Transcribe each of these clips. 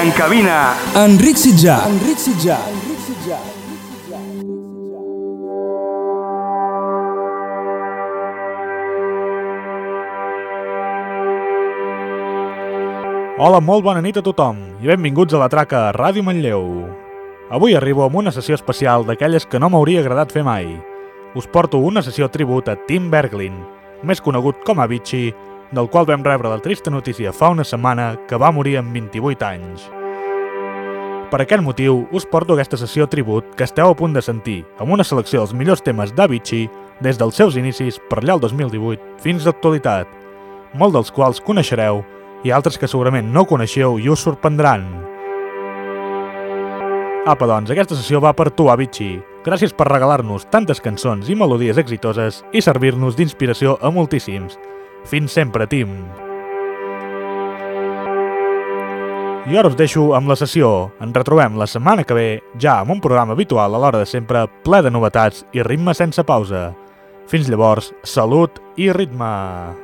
En cabina, Enric Sitjà. Enric Sitjà. Enric Sitjà. Hola, molt bona nit a tothom i benvinguts a la traca Ràdio Manlleu. Avui arribo amb una sessió especial d'aquelles que no m'hauria agradat fer mai. Us porto una sessió tribut a Tim Berglin, més conegut com a Avicii, del qual vam rebre la trista notícia fa una setmana que va morir amb 28 anys. Per aquest motiu, us porto aquesta sessió tribut que esteu a punt de sentir, amb una selecció dels millors temes d'Avicii des dels seus inicis per allà el 2018 fins l'actualitat, molt dels quals coneixereu i altres que segurament no coneixeu i us sorprendran. Apa, doncs, aquesta sessió va per tu, Avicii. Gràcies per regalar-nos tantes cançons i melodies exitoses i servir-nos d'inspiració a moltíssims. Fins sempre, Tim! I ara us deixo amb la sessió. Ens retrobem la setmana que ve, ja amb un programa habitual a l'hora de sempre, ple de novetats i ritme sense pausa. Fins llavors, salut i ritme!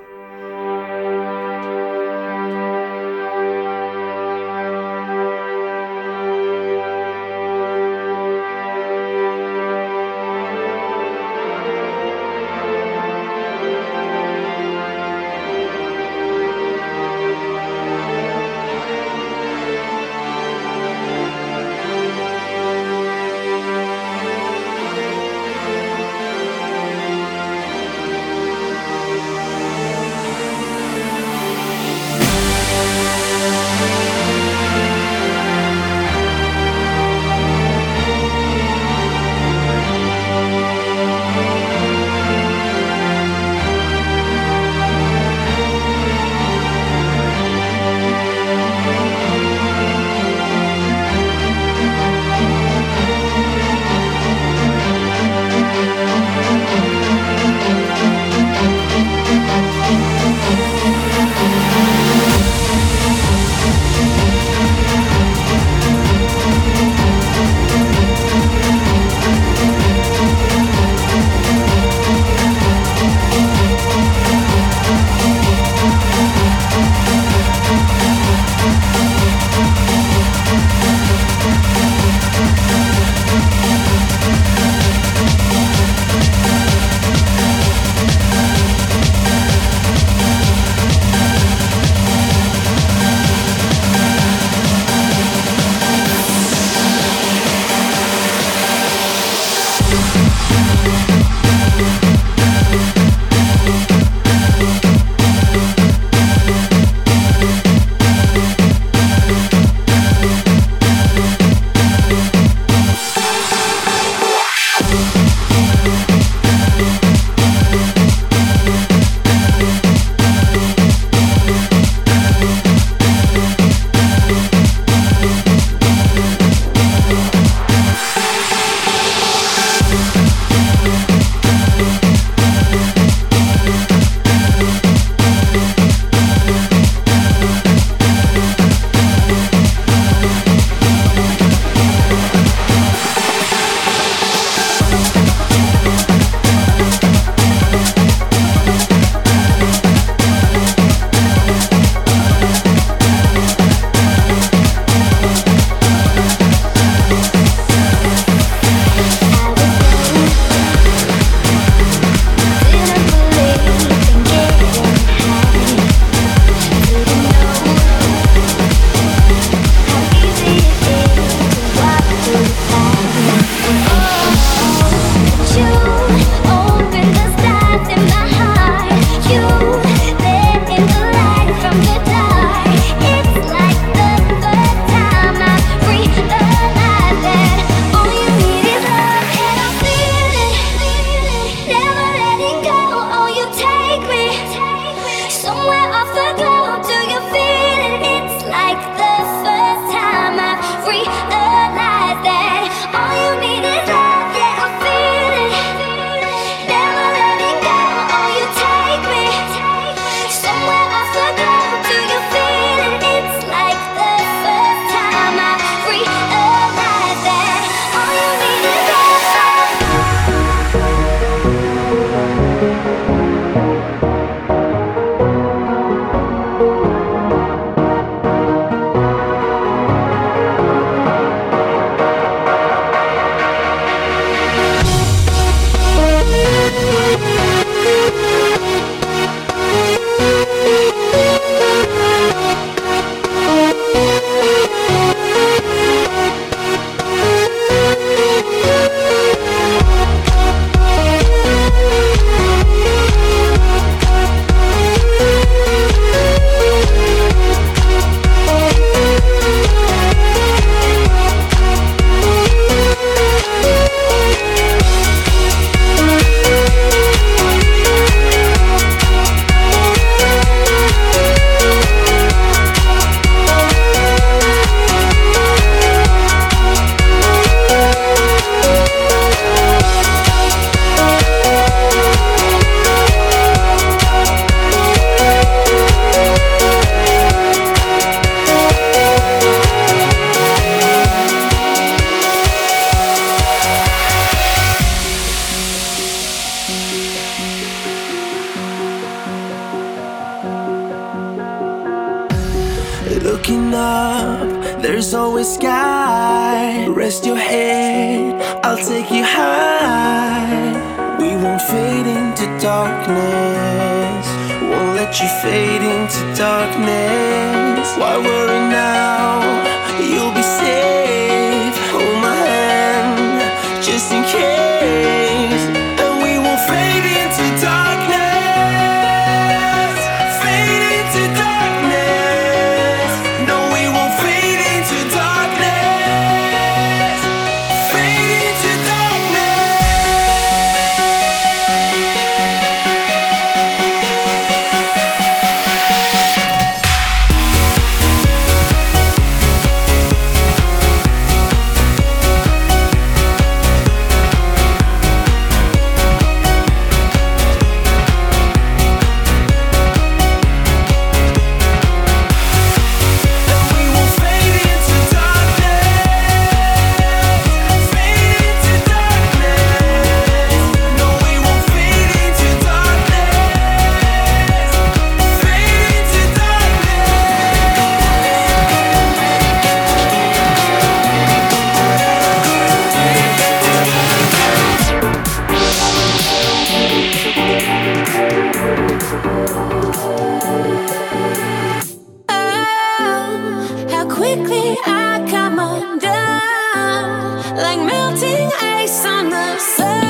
like melting ice on the sun.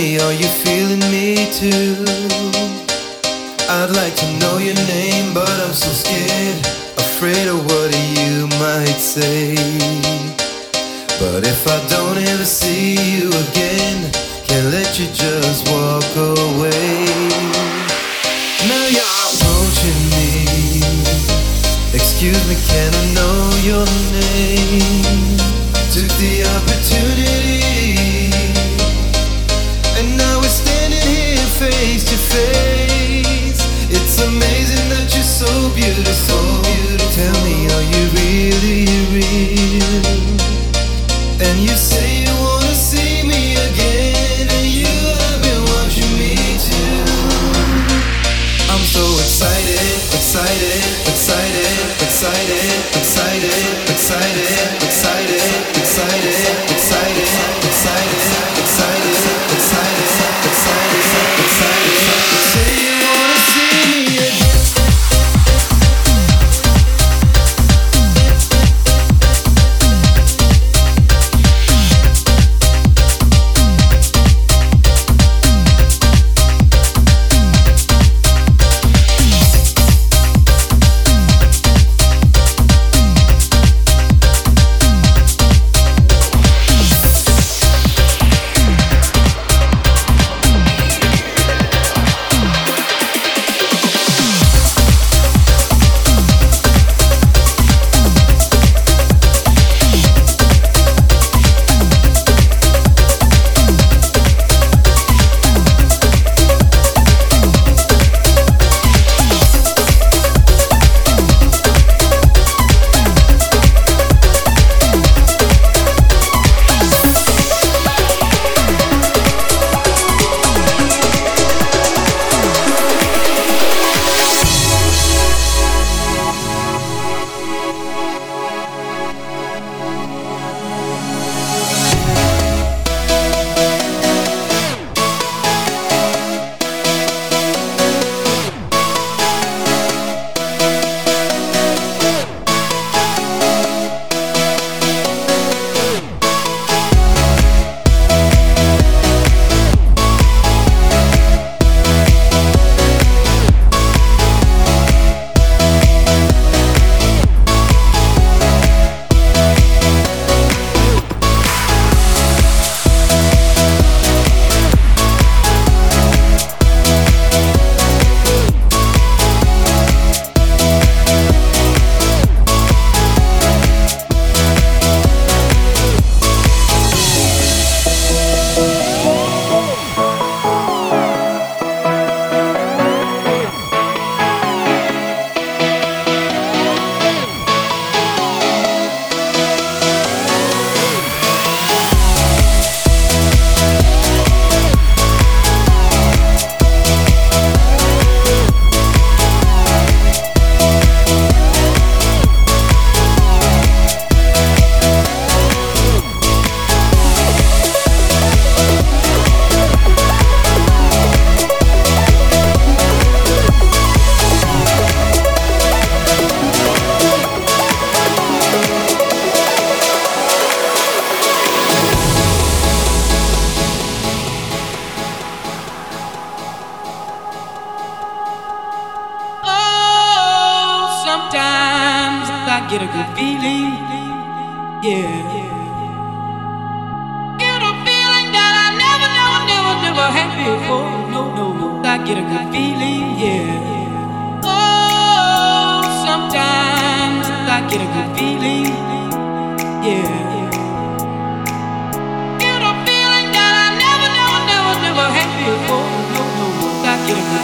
me, are you feeling me too? I'd like to know your name, but I'm so scared, afraid of what you might say. But if I don't ever see you again, can't let you just walk away. Now you're approaching me. Excuse me, can I know your name? Took the opportunity. face. It's amazing that you're so beautiful. Tell me, are you really, real? And you.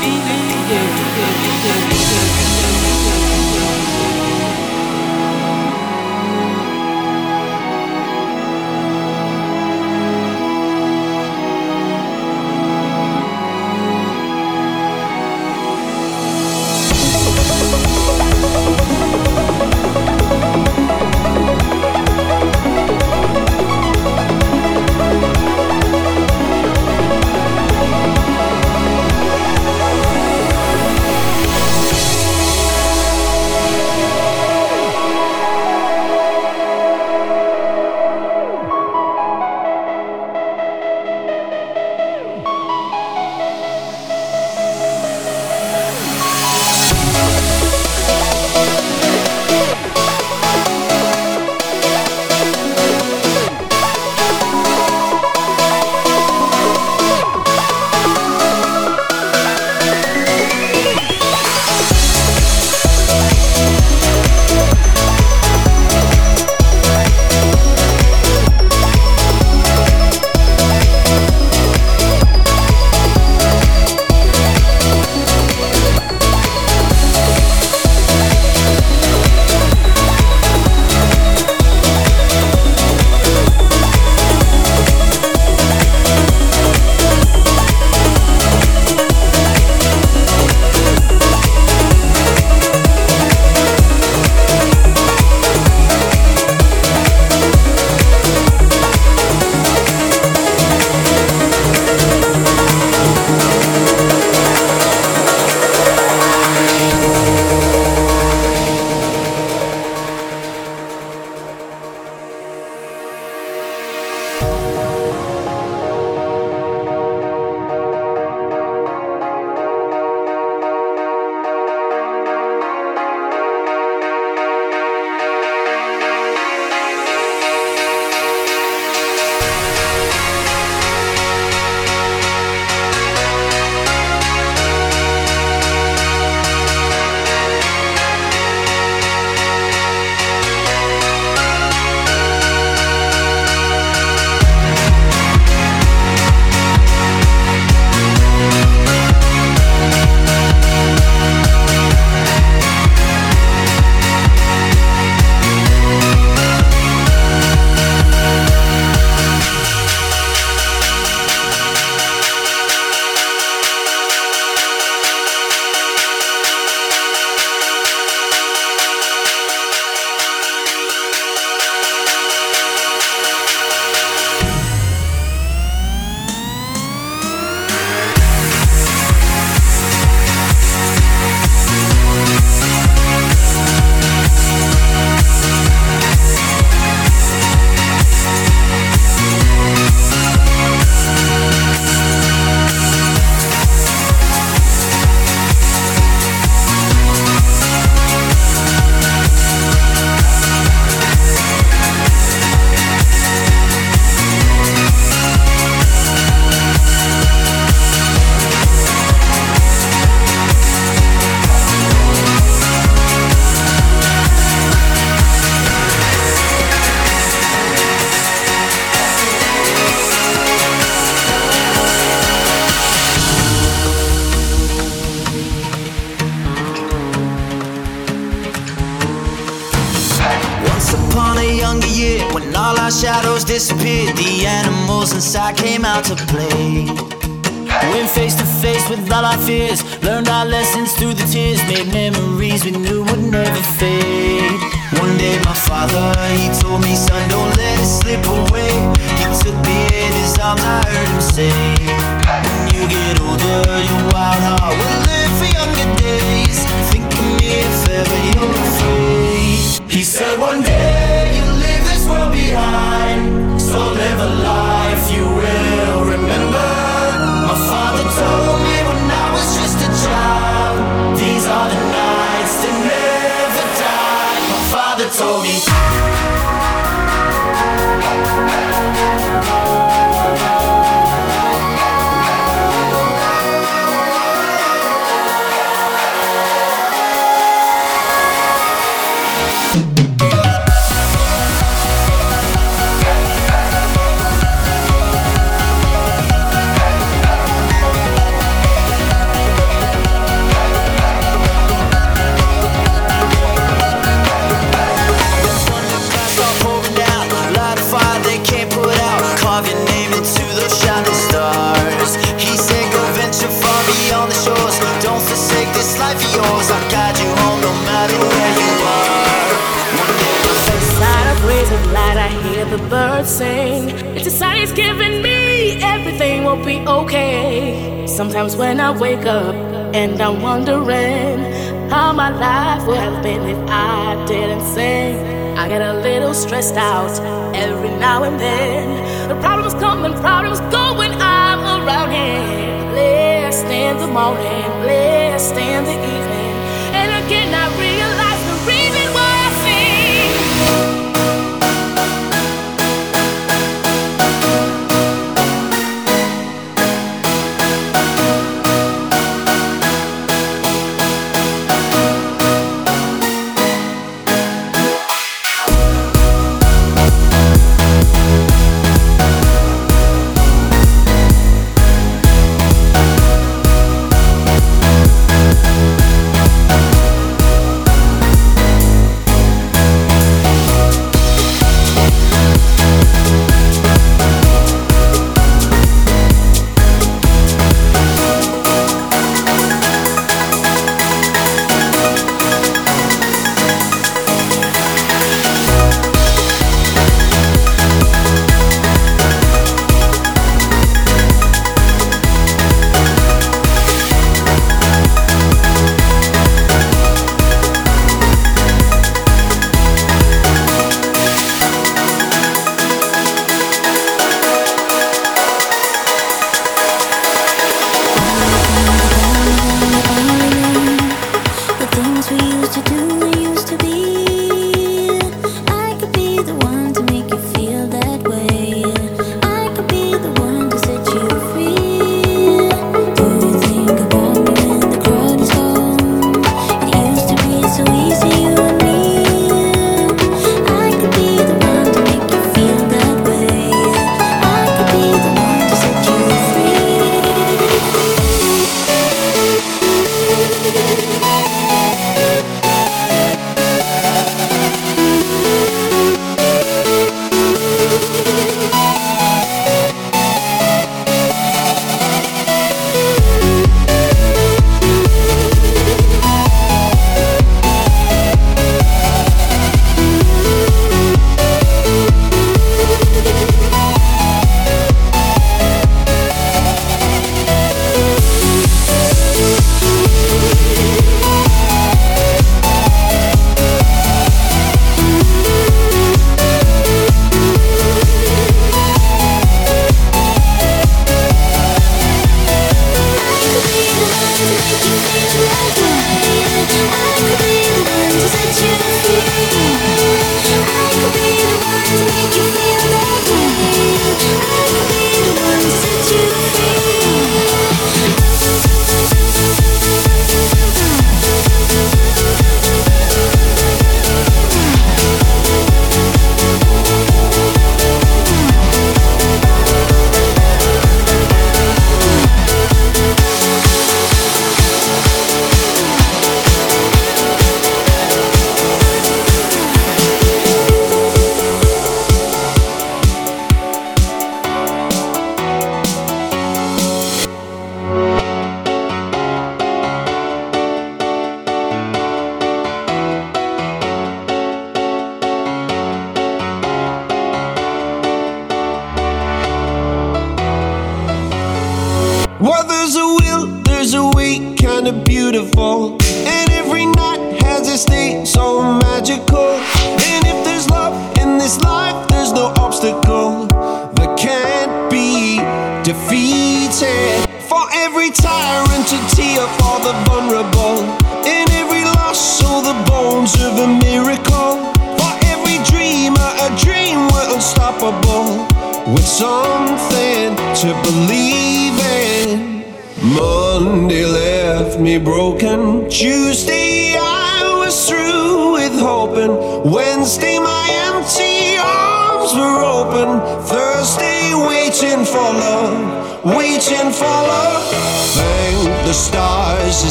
Feeling. Yeah, yeah, yeah, yeah. Father, he told me, son, don't let it slip away. He took me in his arms, I heard him say, When you get older, your wild heart will live for younger days. Think of me if ever you're afraid. He said, One day you'll leave this world behind. So live a life you will remember. My father told me when I was just a child. These are the told me. the birds sing. It's a sign it's giving me everything will be okay. Sometimes when I wake up and I'm wondering how my life would have been if I didn't sing, I get a little stressed out every now and then. The problems come and problems go when I'm around here. Blessed in the morning, blessed in the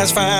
that's fine